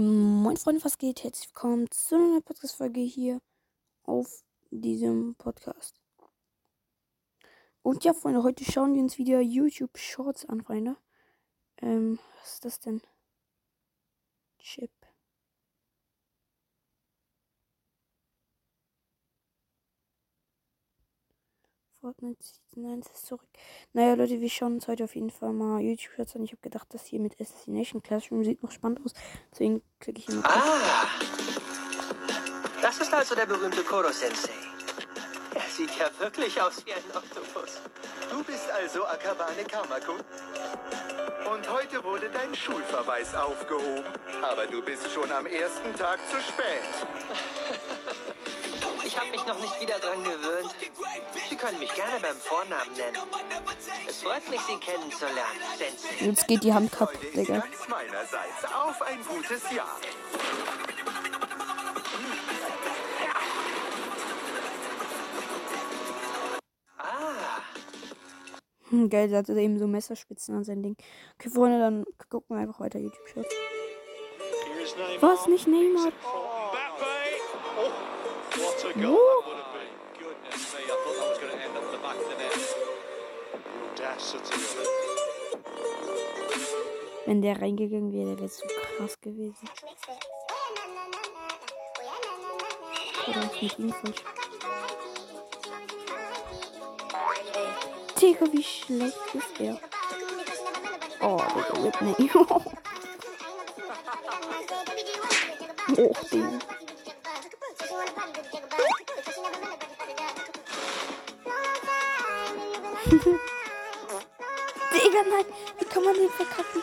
Moin Freunde, was geht? Herzlich willkommen zu einer Podcast-Folge hier auf diesem Podcast. Und ja, Freunde, heute schauen wir uns wieder YouTube Shorts an, Freunde. Ähm, was ist das denn? Chip. Fortnite Season 1 ist zurück. Naja, Leute, wir schauen uns heute auf jeden Fall mal YouTube-Shorts an. Ich habe gedacht, das hier mit Assassination Classroom sieht noch spannend aus. Deswegen klicke ich hier mal. Ah, das ist also der berühmte Koro-Sensei. Er sieht ja wirklich aus wie ein Oktopus. Du bist also Akabane Kamako. Und heute wurde dein Schulverweis aufgehoben. Aber du bist schon am ersten Tag zu spät. Noch nicht wieder dran gewöhnt. Sie können mich gerne beim Vornamen nennen. Es freut mich, Sie kennenzulernen, Sensei. Jetzt geht die Hand kaputt, Digga. meinerseits. Auf ein gutes Jahr. Ah, Hm, geil, der hatte eben so Messerspitzen an sein Ding. Okay, Freunde, dann gucken wir einfach weiter YouTube-Shorts. Was? Nicht Neymar? A goal Woo. that would have been. Goodness me, I thought that was going to end up the back of the net. Audacity. Wenn der reingegangen wäre, der wäre so krass gewesen. Oder? Digga, wie schlecht ist er? Oh, Digga, Whitney. oh, Digga. Digga, nein. Wie kann man den verkacken?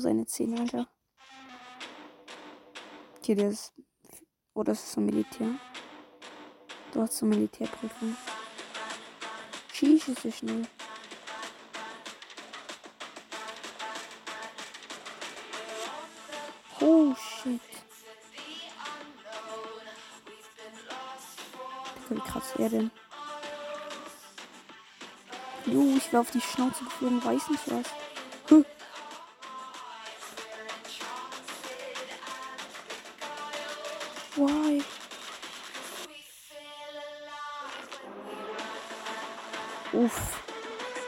Und seine Zähne, Alter. Hier, der ist. Oh, das ist so Militär. Dort zur Militärprüfung. Schieß ist so schnell. Oh shit. Wie krass er denn? Jo, ich wäre auf die Schnauze geflogen, weiß nicht was. Huh. Why? Uff.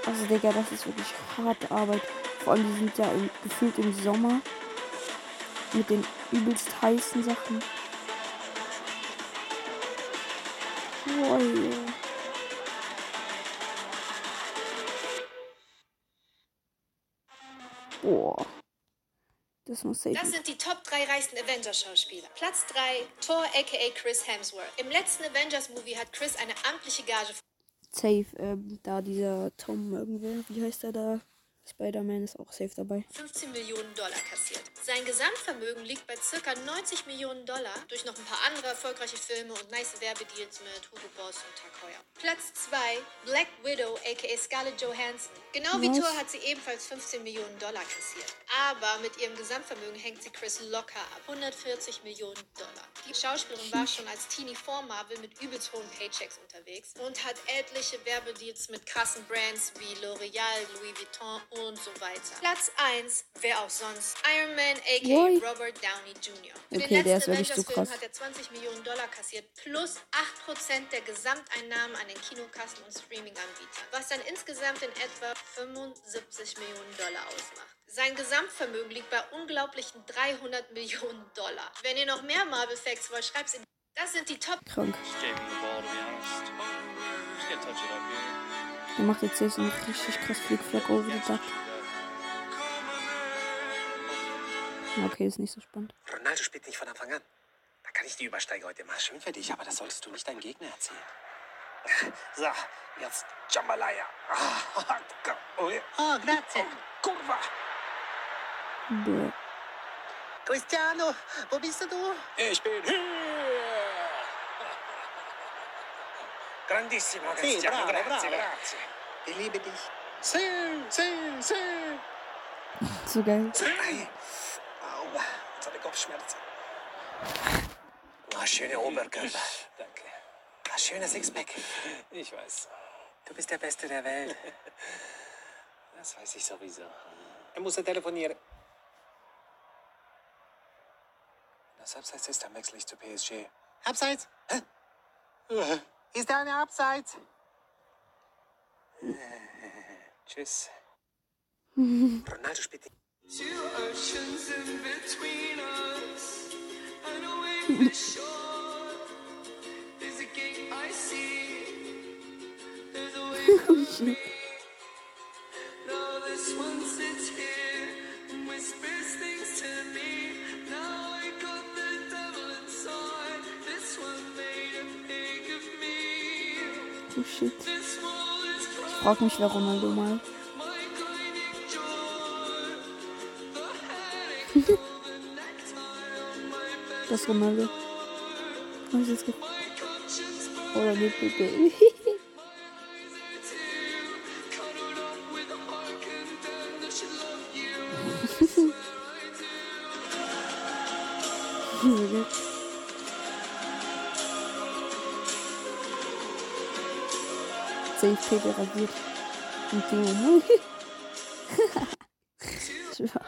Also, Digga, das ist wirklich harte Arbeit. Vor allem, die sind ja im, gefühlt im Sommer. Mit den übelst heißen Sachen. Boah, ja. Boah. Das muss safe. Das sind die Top 3 reichsten Avengers-Schauspieler. Platz 3, Thor aka Chris Hemsworth. Im letzten Avengers-Movie hat Chris eine amtliche Gage safe, ähm, da dieser Tom irgendwer, wie heißt er da? Spider-Man ist auch safe dabei. 15 Millionen Dollar kassiert. Sein Gesamtvermögen liegt bei circa 90 Millionen Dollar durch noch ein paar andere erfolgreiche Filme und nice Werbedeals mit Hugo Boss und Tag Heuer. Platz 2, Black Widow aka Scarlett Johansson. Genau wie Was? Thor hat sie ebenfalls 15 Millionen Dollar kassiert. Aber mit ihrem Gesamtvermögen hängt sie Chris locker ab. 140 Millionen Dollar. Die Schauspielerin war schon als Teenie vor Marvel mit übelst hohen Paychecks unterwegs und hat etliche Werbedeals mit krassen Brands wie L'Oreal, Louis Vuitton und so weiter. Platz 1, wer auch sonst? Iron Man aka Ui. Robert Downey Jr. Für Okay, den der ist letzten wirklich so Avengers-Film krass. hat er 20 Millionen Dollar kassiert plus 8% der Gesamteinnahmen an den Kinokassen und Streaming-Anbietern, was dann insgesamt in etwa 75 Millionen Dollar ausmacht. Sein Gesamtvermögen liegt bei unglaublichen 300 Millionen Dollar. Wenn ihr noch mehr Marvel Facts wollt, schreibt's in das sind die Top Krank. Just gave him the ball, to be honest. Just get a touch it up here. Der macht jetzt hier so einen richtig krass Flickflack over the duck. Okay, ist nicht so spannend. Ronaldo spielt nicht von Anfang an. Da kann ich die Übersteiger heute mal schön für dich, aber das solltest du nicht deinem Gegner erzählen. So, jetzt Jambalaya. Ah, oh, oh, grazie. Kurva. Bäh. Cristiano, wo bist du? Ich bin hier. Grandissimo, Sì, Cristiano. bravo, grazie, bravo. grazie. Ich liebe dich. Sì, sì, sì. So geil. Ei. Au, jetzt habe ich Kopfschmerzen. Ah, schöne Oberkörper. Danke. Ah, schöner Sixpack. Ich weiß. Du bist der Beste der Welt. Das weiß ich sowieso. Er muss ja telefonieren. Das Abseits ist, dann wechsle ich zu PSG. Abseits? Hä? He's down the outside. Tschüss. Tornado spät. Two oceans in between us and a wave is short. There's a gate I see. There's a wave oh, Oh shit. Ich frag mich, wer Ronaldo mal. das Ronaldo. Hab ich das Oder nee, bitte. So safe trailer à dire. Então, tu vois.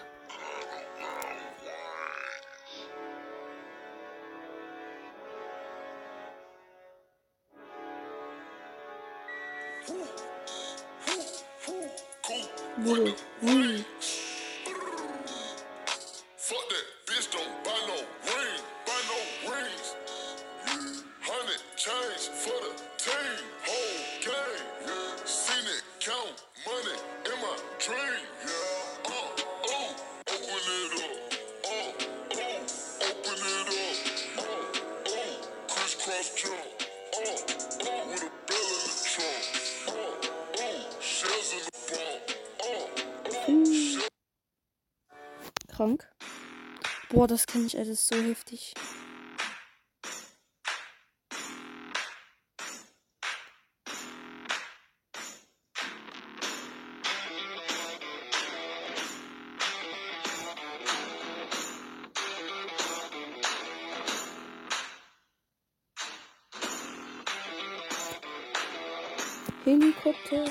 Krank. Boah, das kenne ich, ist so heftig. Helikopter.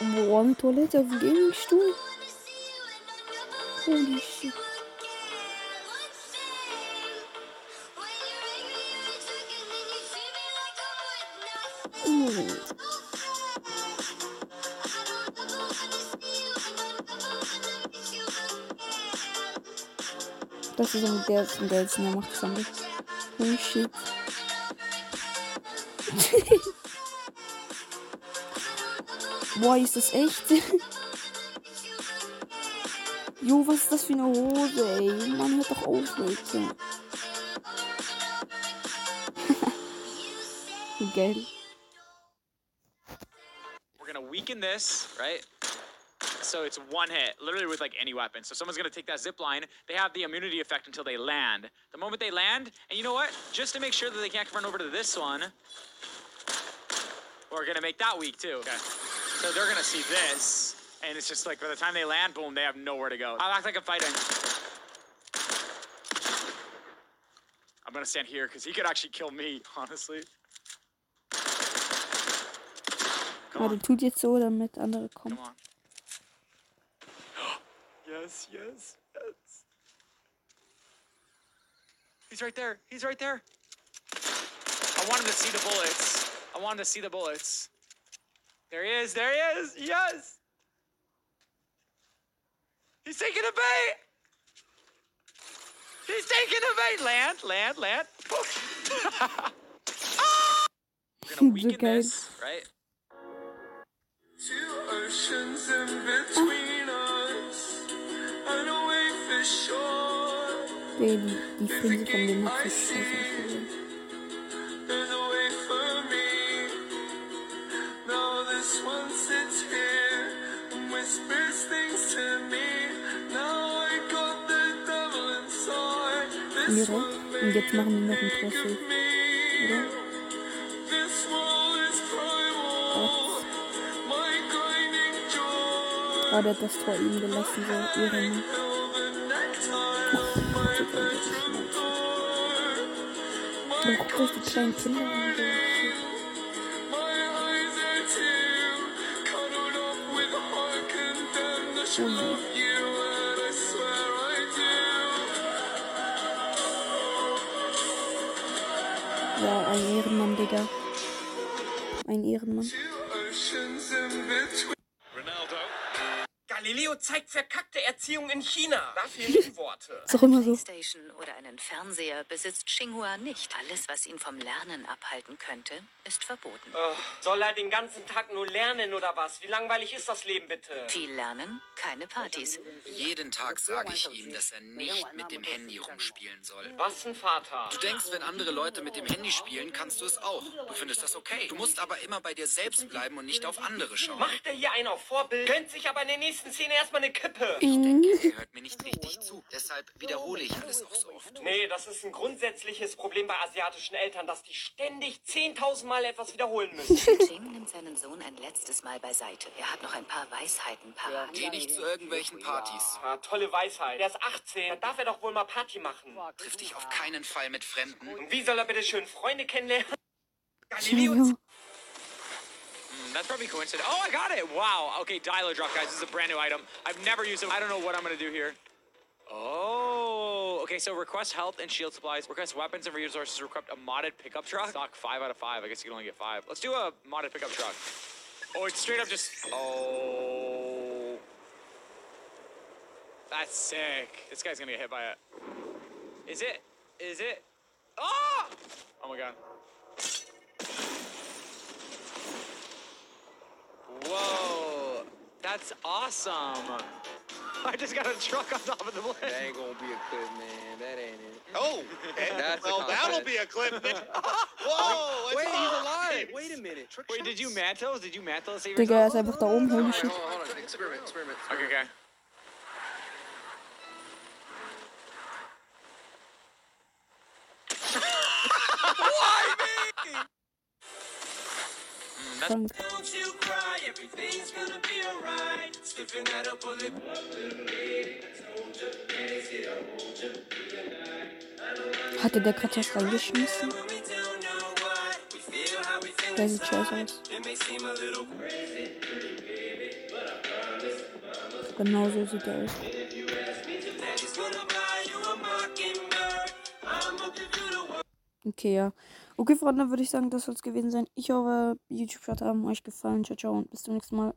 Boah, eine Toilette auf dem Gamingstuhl. Holy shit. Mm. Das ist ein der, der, der macht es anders. Holy shit. Boah, ist das echt? Jo, was ist das für eine Hose, ey? Mann, hört doch auf, Leute. Geil. We're gonna weaken this, right? So it's one hit, literally with like any weapon. So someone's gonna take that zip line. They have the immunity effect until they land. The moment they land, and you know what? Just to make sure that they can't run over to this one, we're gonna make that weak too. Okay. So they're gonna see this, and it's just like by the time they land, boom, they have nowhere to go. I'll act like I'm fighting. I'm gonna stand here because he could actually kill me, honestly. Come Aber on. tut jetzt so, damit andere kommen. Come on. Yes, yes, yes. He's right there. He's right there. I wanted to see the bullets. I wanted to see the bullets. There he is. There he is. Yes. He's taking a bait. He's taking a bait. Land, land, land. Ah! We're gonna weaken this, right? Two oceans in between Die, die, Frise von dem hat sich scheiße ausgesehen. There's a way for me. Now this one sits here and whispers things to me. Now I got the devil inside. This Direkt. one Und jetzt machen die noch ein Tor safe, oder? Joy. Ah, der hat das Tor ihm gelassen, so Ehrenmann. Aber guckt euch die kleinen. Ja, ein Ehrenmann, Digga. Ein Ehrenmann. Zeigt verkackte Erziehung in China. Da fehlen die Worte. Ist doch immer so. Playstation Fernseher besitzt Xinhua nicht. Alles, was ihn vom Lernen abhalten könnte, ist verboten. Oh, soll er den ganzen Tag nur lernen oder was? Wie langweilig ist das Leben bitte? Viel Lernen, keine Partys. Jeden Tag sage ich ihm, dass er nicht mit dem Handy rumspielen soll. Was ein Vater. Du denkst, wenn andere Leute mit dem Handy spielen, kannst du es auch. Du findest das okay. Du musst aber immer bei dir selbst bleiben und nicht auf andere schauen. Macht er hier einen auf Vorbild? Gönnt sich aber in der nächsten Szene erstmal eine Kippe. Ich denke, er hört mir nicht richtig zu. Deshalb wiederhole ich alles auch so oft. Nee, das ist ein grundsätzliches Problem bei asiatischen Eltern, dass die ständig 10.000 Mal etwas wiederholen müssen. Xing nimmt seinen Sohn ein letztes Mal beiseite. Er hat noch ein paar Weisheiten parat. Geh nicht zu irgendwelchen Partys. Ah, tolle Weisheit. Der ist 18, dann darf er doch wohl mal Party machen. Triff dich auf keinen Fall mit Fremden. Und wie soll er bitte schön Freunde kennenlernen? Ja, Galileo ja. Mm, That's probably coincidence. Oh, I got it. Wow. Okay, dialer drop, guys. This is a brand new item. I've never used it. I don't know what I'm gonna do here. Oh, okay. So request health and shield supplies. Request weapons and resources. Request a modded pickup truck. Stock five out of five. I guess you can only get five. Let's do a modded pickup truck. Oh, it's straight up just. Oh. That's sick. This guy's gonna get hit by it. Is it? Is it? Oh! Oh my god. Whoa, that's awesome. I just got a truck on top of the That ain't gonna be a clip, man. That ain't it. Oh, That's well, that'll be a clip. then. Whoa, it's Wait, he's alive. alive. Wait a minute. Trick Wait, did you shots? mantle? Did you mantle save Digga, er yourself? ist einfach da oben. Holy Hold on, hold on. Experiment, experiment. Okay, okay. Krank. Hatte der gerade was reingeschmissen? Der sieht scheiße aus. Genau so sieht er aus. Okay, ja. Okay, Freunde, würde ich sagen, das soll es gewesen sein. Ich hoffe, YouTube-Shot haben euch gefallen. Ciao, ciao und bis zum nächsten Mal.